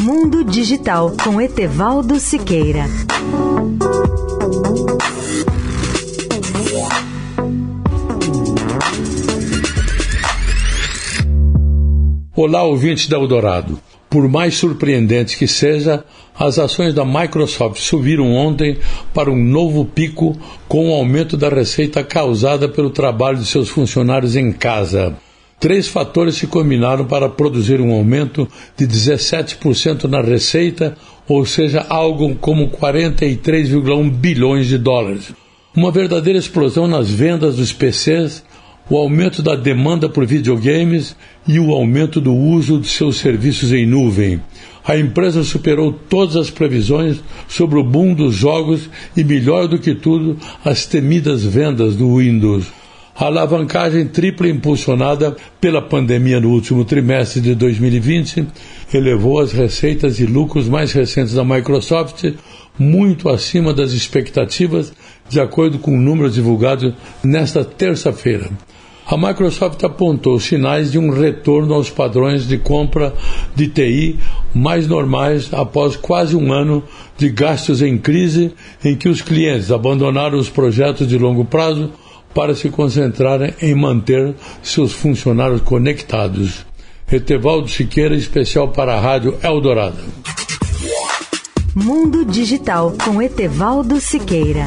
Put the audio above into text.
Mundo Digital com Etevaldo Siqueira. Olá, ouvintes da Eldorado. Por mais surpreendente que seja, as ações da Microsoft subiram ontem para um novo pico com o aumento da receita causada pelo trabalho de seus funcionários em casa. Três fatores se combinaram para produzir um aumento de 17% na receita, ou seja, algo como 43,1 bilhões de dólares. Uma verdadeira explosão nas vendas dos PCs, o aumento da demanda por videogames e o aumento do uso de seus serviços em nuvem. A empresa superou todas as previsões sobre o boom dos jogos e, melhor do que tudo, as temidas vendas do Windows. A alavancagem tripla impulsionada pela pandemia no último trimestre de 2020 elevou as receitas e lucros mais recentes da Microsoft muito acima das expectativas, de acordo com números divulgados nesta terça-feira. A Microsoft apontou sinais de um retorno aos padrões de compra de TI mais normais após quase um ano de gastos em crise em que os clientes abandonaram os projetos de longo prazo para se concentrarem em manter seus funcionários conectados. Etevaldo Siqueira, especial para a Rádio Eldorado. Mundo Digital com Etevaldo Siqueira.